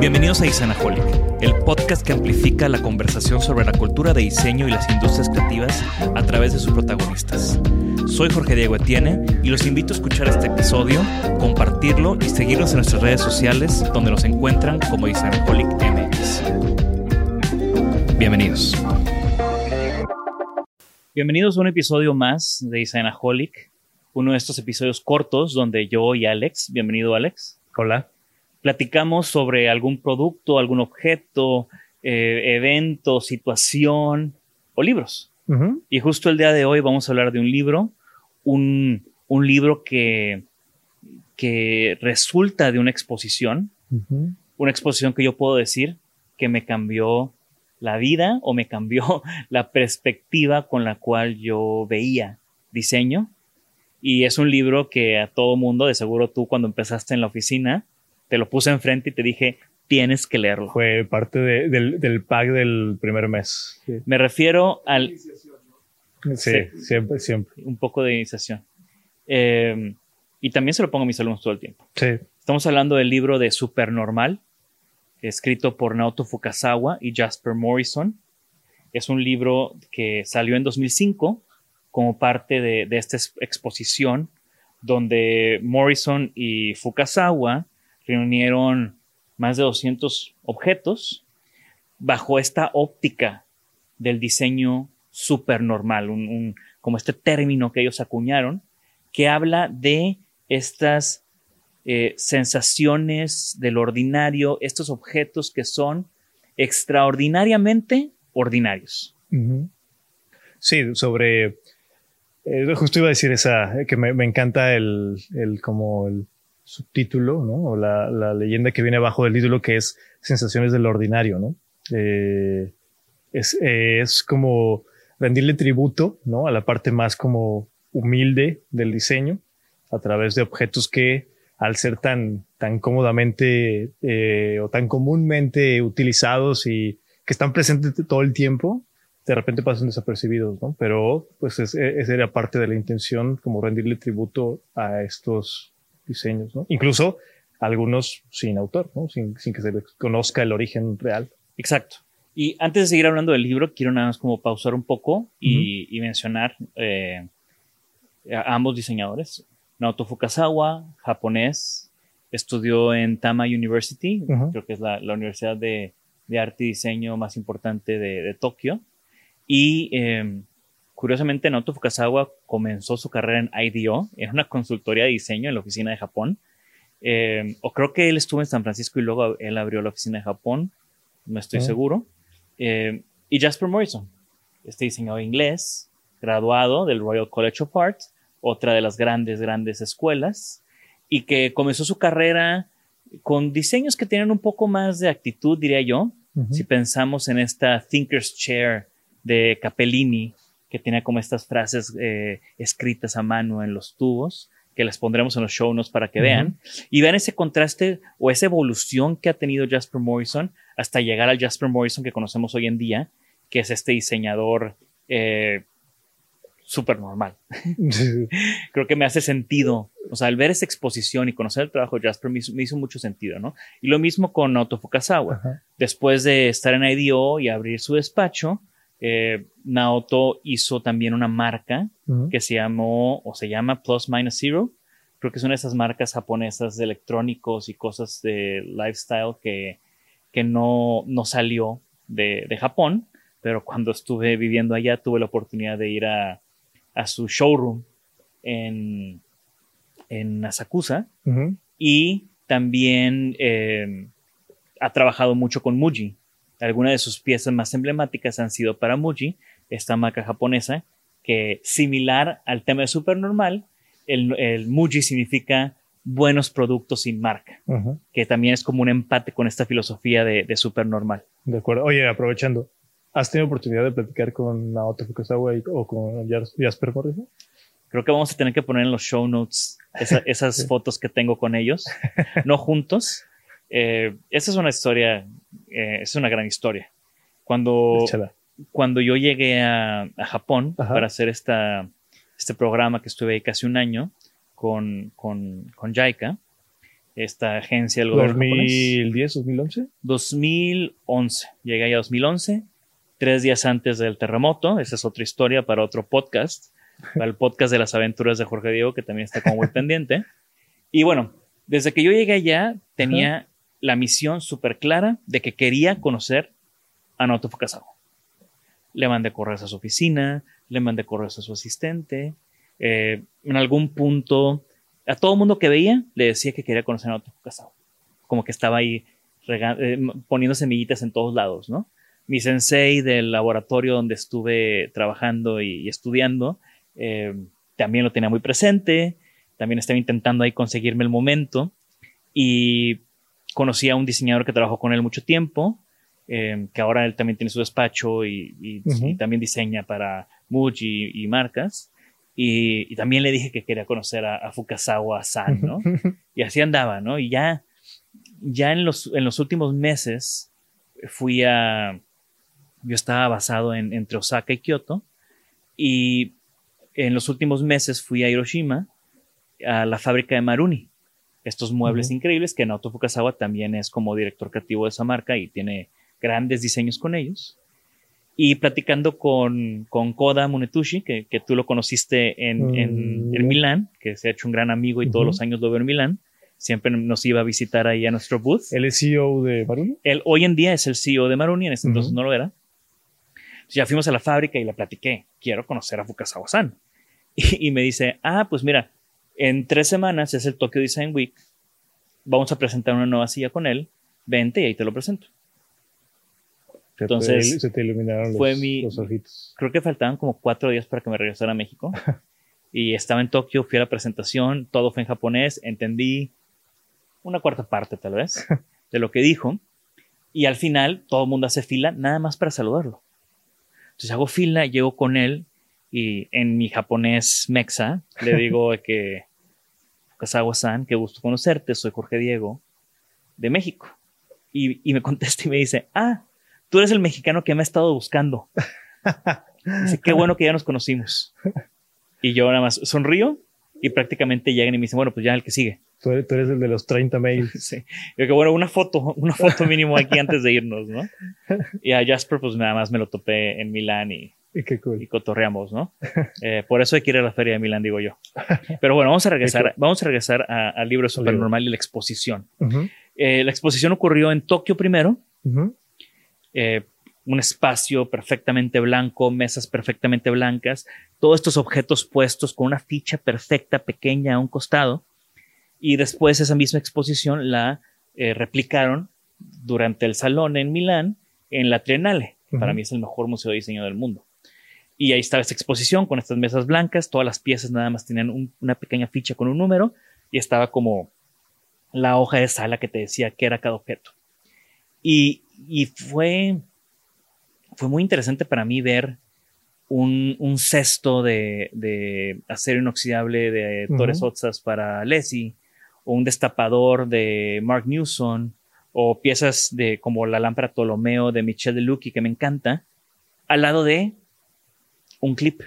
Bienvenidos a Isanaholic, el podcast que amplifica la conversación sobre la cultura de diseño y las industrias creativas a través de sus protagonistas. Soy Jorge Diego Etienne y los invito a escuchar este episodio, compartirlo y seguirnos en nuestras redes sociales donde nos encuentran como Isanaholic MX. Bienvenidos. Bienvenidos a un episodio más de Isanaholic, uno de estos episodios cortos donde yo y Alex, bienvenido Alex. Hola platicamos sobre algún producto, algún objeto, eh, evento, situación o libros. Y justo el día de hoy vamos a hablar de un libro, un, libro que, que resulta de una exposición, una exposición que yo puedo decir que me cambió la vida o me cambió la perspectiva con la cual yo veía diseño. Y es un libro que a todo mundo, de seguro tú cuando empezaste en la oficina, te lo puse enfrente y te dije, tienes que leerlo. Fue parte del, pack del primer mes. Me refiero al... Sí, siempre, siempre. Un poco de iniciación. Eh, y también se lo pongo a mis alumnos todo el tiempo. Sí. Estamos hablando del libro de Supernormal, escrito por Naoto Fukasawa y Jasper Morrison. Es un libro que salió en 2005 como parte de, de esta exposición donde Morrison y Fukasawa reunieron más de 200 objetos bajo esta óptica del diseño supernormal, un, como este término que ellos acuñaron, que habla de estas eh, sensaciones del ordinario, estos objetos que son extraordinariamente ordinarios. Sí, sobre, eh, justo iba a decir esa, que me, encanta el, el, como el, subtítulo, ¿no? O la, leyenda que viene abajo del título que es Sensaciones del Ordinario, ¿no? Eh, es, como rendirle tributo, ¿no? A la parte más como humilde del diseño a través de objetos que al ser tan, tan cómodamente eh, o tan comúnmente utilizados y que están presentes todo el tiempo, de repente pasan desapercibidos, ¿no? Pero pues esa era parte de la intención, como rendirle tributo a estos diseños, ¿no? Incluso algunos sin autor, ¿no? Sin, que se les conozca el origen real. Exacto. Y antes de seguir hablando del libro, quiero nada más como pausar un poco y, mencionar eh, a ambos diseñadores. Naoto Fukasawa, japonés, estudió en Tama University, creo que es la, universidad de, arte y diseño más importante de, Tokio. Y em, Curiosamente, Naoto Fukasawa comenzó su carrera en IDEO, en una consultoría de diseño en la oficina de Japón. Eh, o creo que él estuvo en San Francisco y luego él abrió la oficina de Japón, no estoy seguro. Eh, y Jasper Morrison, este diseñador inglés, graduado del Royal College of Art, otra de las grandes, grandes escuelas, y que comenzó su carrera con diseños que tienen un poco más de actitud, diría yo. Si pensamos en esta Thinker's Chair de Capellini, que tiene como estas frases eh, escritas a mano en los tubos, que les pondremos en los show notes para que vean, y vean ese contraste o esa evolución que ha tenido Jasper Morrison hasta llegar al Jasper Morrison que conocemos hoy en día, que es este diseñador eh, súper normal. Creo que me hace sentido, o sea, al ver esa exposición y conocer el trabajo de Jasper me hizo, mucho sentido, ¿no? Y lo mismo con Otto Fukasawa. Después de estar en IDO y abrir su despacho, eh, Naoto hizo también una marca que se llamó o se llama Plus Minus Zero. Creo que son esas marcas japonesas de electrónicos y cosas de lifestyle que, que no, no salió de, de, Japón, pero cuando estuve viviendo allá tuve la oportunidad de ir a, a su showroom en, en Asakusa y también eh, ha trabajado mucho con Muji. Algunas de sus piezas más emblemáticas han sido para Muji, esta marca japonesa, que similar al tema de Supernormal, el, el Muji significa buenos productos sin marca, que también es como un empate con esta filosofía de, de Supernormal. De acuerdo. Oye, aprovechando, ¿has tenido oportunidad de platicar con Naoto Fukasawa o con Jasper Morrison? Creo que vamos a tener que poner en los show notes esas fotos que tengo con ellos, no juntos. Eh, esa es una historia, eh, es una gran historia. Cuando, cuando yo llegué a, Japón para hacer esta, este programa que estuve ahí casi un año con, con, con JICA, esta agencia del gobierno 2010, 2011? 2011. Llegué ahí a 2011, tres días antes del terremoto. Esa es otra historia para otro podcast para el podcast de las aventuras de Jorge Diego, que también está como muy pendiente. Y bueno, desde que yo llegué allá, tenía la misión súper clara de que quería conocer a Naoto Fukasawa. Le mandé correos a su oficina, le mandé correos a su asistente. Eh, en algún punto, a todo mundo que veía, le decía que quería conocer a Naoto Fukasawa. Como que estaba ahí eh, poniendo semillitas en todos lados, ¿no? Mi sensei del laboratorio donde estuve trabajando y estudiando eh, también lo tenía muy presente, también estaba intentando ahí conseguirme el momento y conocí a un diseñador que trabajó con él mucho tiempo, eh, que ahora él también tiene su despacho y, también diseña para Muji y, marcas. Y, también le dije que quería conocer a, Fukasawa-san, ¿no? y así andaba, ¿no? Y ya, ya en, los, en los últimos meses fui a... Yo estaba basado en, entre Osaka y Kioto y en los últimos meses fui a Hiroshima, a la fábrica de Maruni. Estos muebles increíbles que Naoto Fukasawa también es como director creativo de esa marca y tiene grandes diseños con ellos. Y platicando con, con Koda Munetushi, que, que, tú lo conociste en, en, mm. Milán, que se ha hecho un gran amigo y todos los años lo veo en Milán, siempre nos iba a visitar ahí a nuestro booth. ¿Él es CEO de Maruni? Él hoy en día es el CEO de Maruni, en ese entonces no lo era. ya fuimos a la fábrica y le platiqué, quiero conocer a Fukasawa-san. Y, me dice, ah, pues mira, en tres semanas es el Tokyo Design Week, vamos a presentar una nueva silla con él, vente y ahí te lo presento. Entonces, se te iluminaron fue mi, los ojitos. Creo que faltaban como cuatro días para que me regresara a México. y estaba en Tokio, fui a la presentación, todo fue en japonés, entendí una cuarta parte tal vez de lo que dijo. Y al final todo el mundo hace fila nada más para saludarlo. Entonces hago fila, llego con él y en mi japonés mexa le digo que Kazawa-san, qué gusto conocerte, soy Jorge Diego de México. Y, y, me contesta y me dice, ah, tú eres el mexicano que me ha estado buscando. Dice, qué bueno que ya nos conocimos. Y yo nada más sonrío y prácticamente llegan y me dicen, bueno, pues ya el que sigue. Tú eres, el de los 30 mails. Sí. Yo que bueno, una foto, una foto mínimo aquí antes de irnos, ¿no? Y a Jasper, pues nada más me lo topé en Milán y, y, cotorreamos, ¿no? Eh, por eso hay que ir a la feria de Milán, digo yo. Pero bueno, vamos a regresar, vamos a regresar al libro Supernormal y la exposición. Eh, la exposición ocurrió en Tokio primero. Eh, un espacio perfectamente blanco, mesas perfectamente blancas, todos estos objetos puestos con una ficha perfecta, pequeña a un costado. Y después esa misma exposición la replicaron durante el salón en Milán en la Triennale. Para mí es el mejor museo de diseño del mundo. Y ahí estaba esta exposición con estas mesas blancas, todas las piezas nada más tenían una pequeña ficha con un número y estaba como la hoja de sala que te decía qué era cada objeto. Y, fue, fue muy interesante para mí ver un, cesto de, acero inoxidable de Torres Otzas para Leslie, o un destapador de Mark Newson, o piezas de como la lámpara Ptolomeo de Michel de Lucchi, que me encanta, al lado de un clip.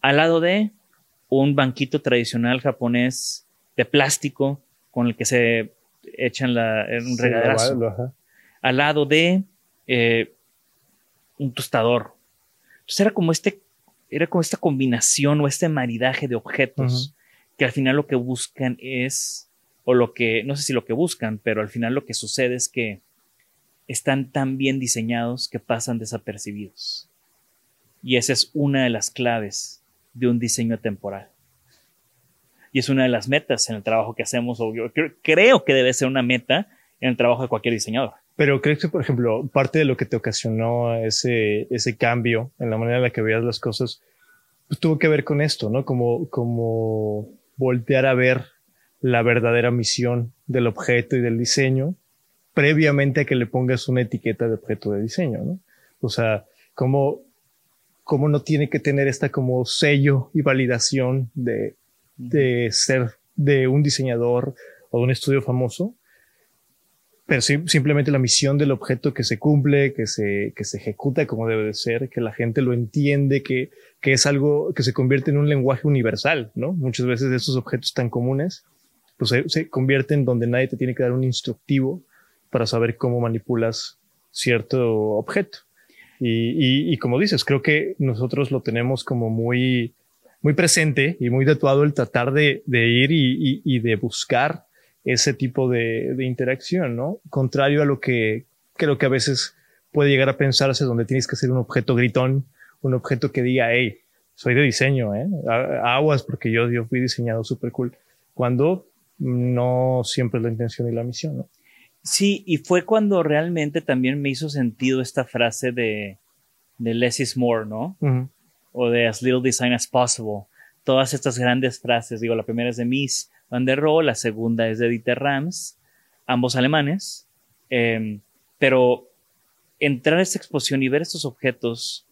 Al lado de un banquito tradicional japonés de plástico con el que se echan la, un regaderazo. Al lado de eh, un tostador. Entonces era como este, era como esta combinación o este maridaje de objetos que al final lo que buscan es, o lo que, no sé si lo que buscan, pero al final lo que sucede es que están tan bien diseñados que pasan desapercibidos. Y esa es una de las claves de un diseño temporal. Y es una de las metas en el trabajo que hacemos, o yo creo que debe ser una meta en el trabajo de cualquier diseñador. Pero crees que, por ejemplo, parte de lo que te ocasionó ese, ese cambio en la manera en la que veías las cosas pues, tuvo que ver con esto, ¿no? Como, como voltear a ver la verdadera misión del objeto y del diseño previamente a que le pongas una etiqueta de objeto de diseño, ¿no? O sea, como, como no tiene que tener esta como sello y validación de, de ser de un diseñador o de un estudio famoso, pero simplemente la misión del objeto que se cumple, que se, que se ejecuta como debe de ser, que la gente lo entiende, que, que es algo que se convierte en un lenguaje universal, ¿no? Muchas veces estos objetos tan comunes, pues se, se convierten donde nadie te tiene que dar un instructivo para saber cómo manipulas cierto objeto. Y, y, como dices, creo que nosotros lo tenemos como muy, muy presente y muy tatuado el tratar de, de ir y, y, de buscar ese tipo de, de, interacción, ¿no? Contrario a lo que creo que a veces puede llegar a pensarse donde tienes que ser un objeto gritón, un objeto que diga, hey, soy de diseño, ¿eh? Aguas porque yo, yo fui diseñado súper cool. Cuando no siempre es la intención y la misión, ¿no? Sí, y fue cuando realmente también me hizo sentido esta frase de, de less is more, ¿no? O de as little design as possible. Todas estas grandes frases, digo, la primera es de Miss Van der Rohe, la segunda es de Dieter Rams, ambos alemanes, em, pero entrar a esta exposición y ver estos objetos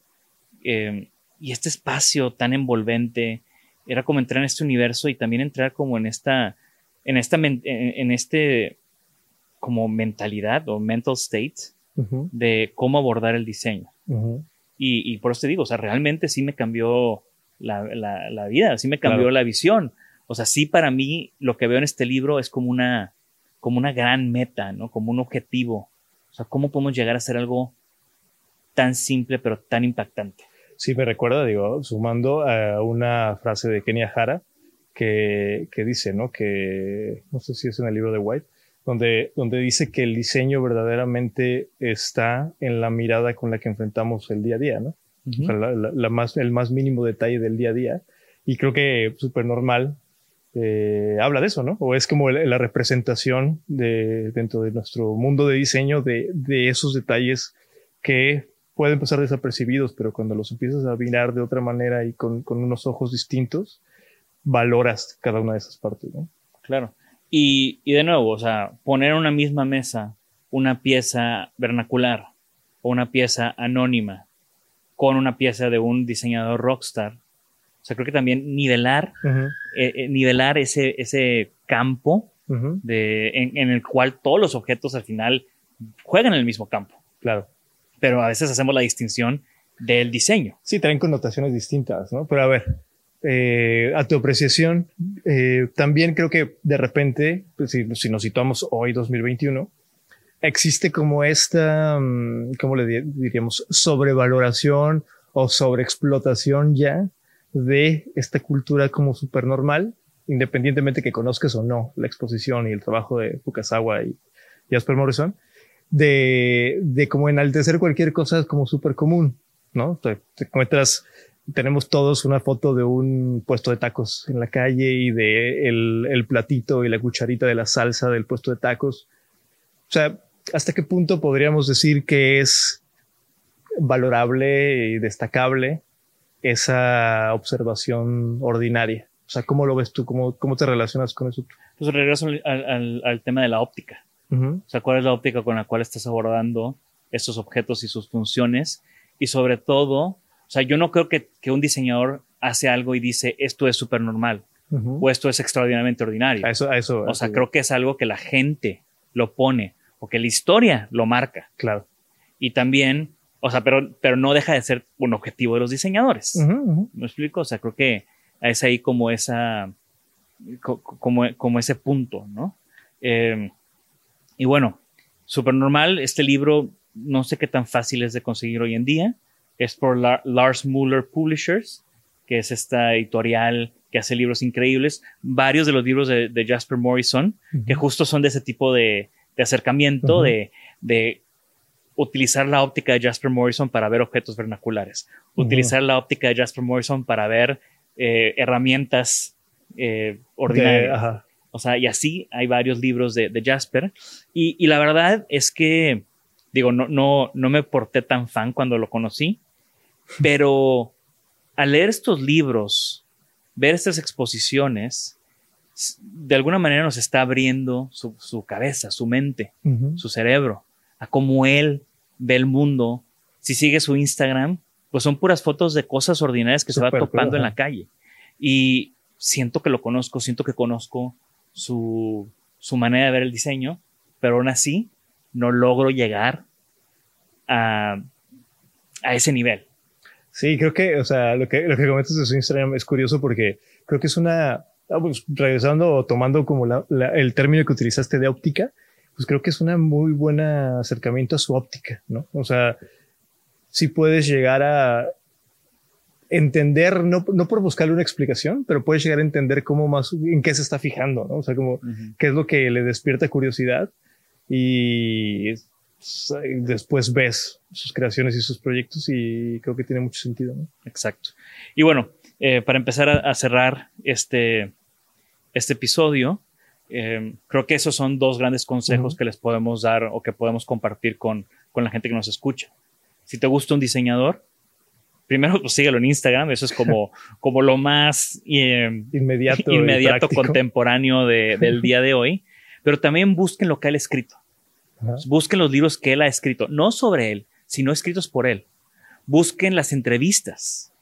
em, y este espacio tan envolvente, era como entrar en este universo y también entrar como en esta, en esta, en, este como mentalidad o mental state de cómo abordar el diseño. y, por eso te digo, o sea, realmente sí me cambió la, la, vida, sí me cambió la visión. O sea, sí para mí lo que veo en este libro es como una, como una gran meta, ¿no? Como un objetivo. O sea, ¿cómo podemos llegar a hacer algo tan simple pero tan impactante? Sí, me recuerda, digo, sumando a una frase de Kenia Hara que, que dice, ¿no? Que, no sé si es en el libro de White, donde, donde dice que el diseño verdaderamente está en la mirada con la que enfrentamos el día a día, ¿no? o sea, la, más, el más mínimo detalle del día a día. Y creo que súper normal eh, habla de eso, ¿no? O es como la, representación de, dentro de nuestro mundo de diseño de, de, esos detalles que pueden pasar desapercibidos, pero cuando los empiezas a mirar de otra manera y con, con unos ojos distintos, valoras cada una de esas partes, ¿no? Claro. Y, y de nuevo, o sea, poner en una misma mesa una pieza vernacular o una pieza anónima con una pieza de un diseñador rockstar. O sea, creo que también nivelar, eh, eh, nivelar ese, ese campo de, en, en, el cual todos los objetos al final juegan en el mismo campo. Claro. Pero a veces hacemos la distinción del diseño. Sí, traen connotaciones distintas, ¿no? Pero a ver, eh, a tu apreciación, eh, también creo que de repente, pues, si, si, nos situamos hoy 2021, existe como esta, mm, ¿cómo le diríamos? Sobrevaloración o sobreexplotación ya de esta cultura como súper normal, independientemente que conozcas o no la exposición y el trabajo de Fukasawa y Jasper Morrison, de, de como enaltecer cualquier cosa como súper común, ¿no? Te, te encuentras tenemos todos una foto de un puesto de tacos en la calle y de el, el, platito y la cucharita de la salsa del puesto de tacos. O sea, ¿hasta qué punto podríamos decir que es valorable y destacable esa observación ordinaria? O sea, ¿cómo lo ves tú? ¿Cómo, cómo te relacionas con eso? Pues regreso al, al, al tema de la óptica. O sea, ¿cuál es la óptica con la cual estás abordando estos objetos y sus funciones? Y sobre todo, sea, yo no creo que, que un diseñador hace algo y dice esto es súper normal o esto es extraordinariamente ordinario. eso, eso, o sea, creo que es algo que la gente lo pone o que la historia lo marca. Claro. Y también, o sea, pero, pero no deja de ser un objetivo de los diseñadores. ¿Me explico? O sea, creo que es ahí como esa, como, como ese punto, ¿no? Eh, y bueno, súper normal, este libro no sé qué tan fácil es de conseguir hoy en día es por Lars Muller Publishers, que es esta editorial que hace libros increíbles. Varios de los libros de, Jasper Morrison, que justo son de ese tipo de, acercamiento, de, utilizar la óptica de Jasper Morrison para ver objetos vernaculares, utilizar la óptica de Jasper Morrison para ver eh, herramientas eh, ordinarias. o sea, y así hay varios libros de, Jasper. y, la verdad es que digo, no, no, no me porté tan fan cuando lo conocí, pero al leer estos libros, ver estas exposiciones, de alguna manera nos está abriendo su, cabeza, su mente, su cerebro, a cómo él ve el mundo. Si sigue su Instagram, pues son puras fotos de cosas ordinarias que se va topando en la calle. Y siento que lo conozco, siento que conozco su, su manera de ver el diseño, pero aún así no logro llegar a, a ese nivel. Sí, creo que, o sea, lo que, lo que comentas de su Instagram es curioso porque creo que es una, ah, pues, regresando o tomando como la, el término que utilizaste de óptica, pues creo que es una muy buena acercamiento a su óptica, ¿no? O sea, si puedes llegar a entender, no, no por buscarle una explicación, pero puedes llegar a entender cómo más, en qué se está fijando, ¿no? O sea, como, qué es lo que le despierta curiosidad y después ves sus creaciones y sus proyectos y creo que tiene mucho sentido. ¿no? Exacto. Y bueno, eh, para empezar a, cerrar este, este episodio, eh, creo que esos son dos grandes consejos que les podemos dar o que podemos compartir con, con la gente que nos escucha. Si te gusta un diseñador, primero pues síguelo en Instagram, eso es como, como lo más eh, inmediato, inmediato contemporáneo del día de hoy, pero también busquen lo que él ha escrito. Busquen los libros que él ha escrito, no sobre él, sino escritos por él. Busquen las entrevistas.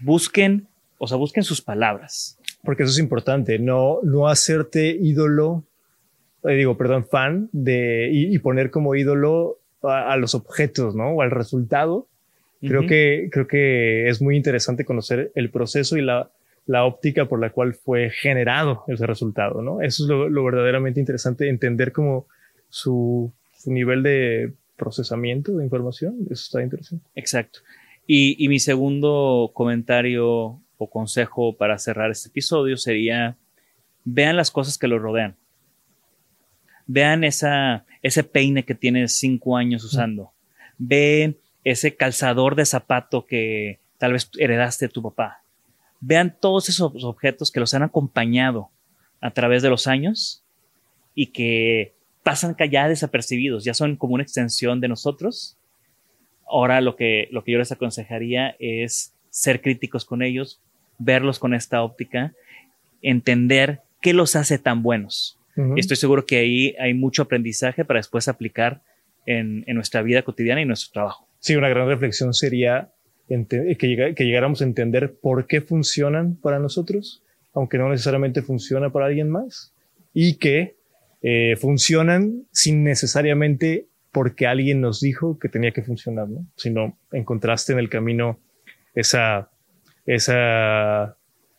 Busquen, o sea, busquen sus palabras. Porque eso es importante, no, no hacerte ídolo, eh, digo, perdón, fan de, y, poner como ídolo a, los objetos, ¿no? O al resultado. Creo que, creo que es muy interesante conocer el proceso y la, la óptica por la cual fue generado ese resultado, ¿no? Eso es lo, lo verdaderamente interesante, entender cómo su, nivel de procesamiento de información. Eso está interesante. Exacto. Y, mi segundo comentario o consejo para cerrar este episodio sería, vean las cosas que lo rodean. Vean esa, ese peine que tienes cinco años usando. Ve ese calzador de zapato que tal vez heredaste de tu papá. Vean todos esos objetos que los han acompañado a través de los años y que pasan ya desapercibidos, ya son como una extensión de nosotros. Ahora lo que, lo que yo les aconsejaría es ser críticos con ellos, verlos con esta óptica, entender qué los hace tan buenos. Estoy seguro que ahí hay mucho aprendizaje para después aplicar en, nuestra vida cotidiana y nuestro trabajo. Sí, una gran reflexión sería que, que llegáramos a entender por qué funcionan para nosotros, aunque no necesariamente funciona para alguien más, y que eh, funcionan sin necesariamente porque alguien nos dijo que tenía que funcionar, ¿no? Sino encontraste en el camino esa, esa,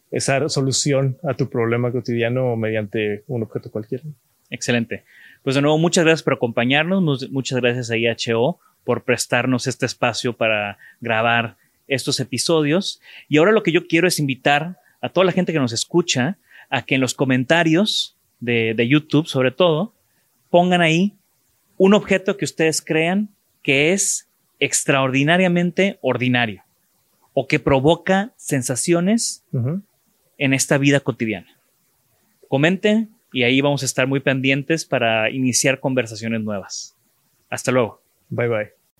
esa solución a tu problema cotidiano mediante un objeto cualquiera. Excelente. Pues de nuevo, muchas gracias por acompañarnos. Muchas gracias a IHO por prestarnos este espacio para grabar estos episodios. Y ahora lo que yo quiero es invitar a toda la gente que nos escucha a que en los comentarios de, YouTube sobre todo, pongan ahí un objeto que ustedes crean que es extraordinariamente ordinario o que provoca sensaciones en esta vida cotidiana. Comenten y ahí vamos a estar muy pendientes para iniciar conversaciones nuevas. Hasta luego. Bye bye.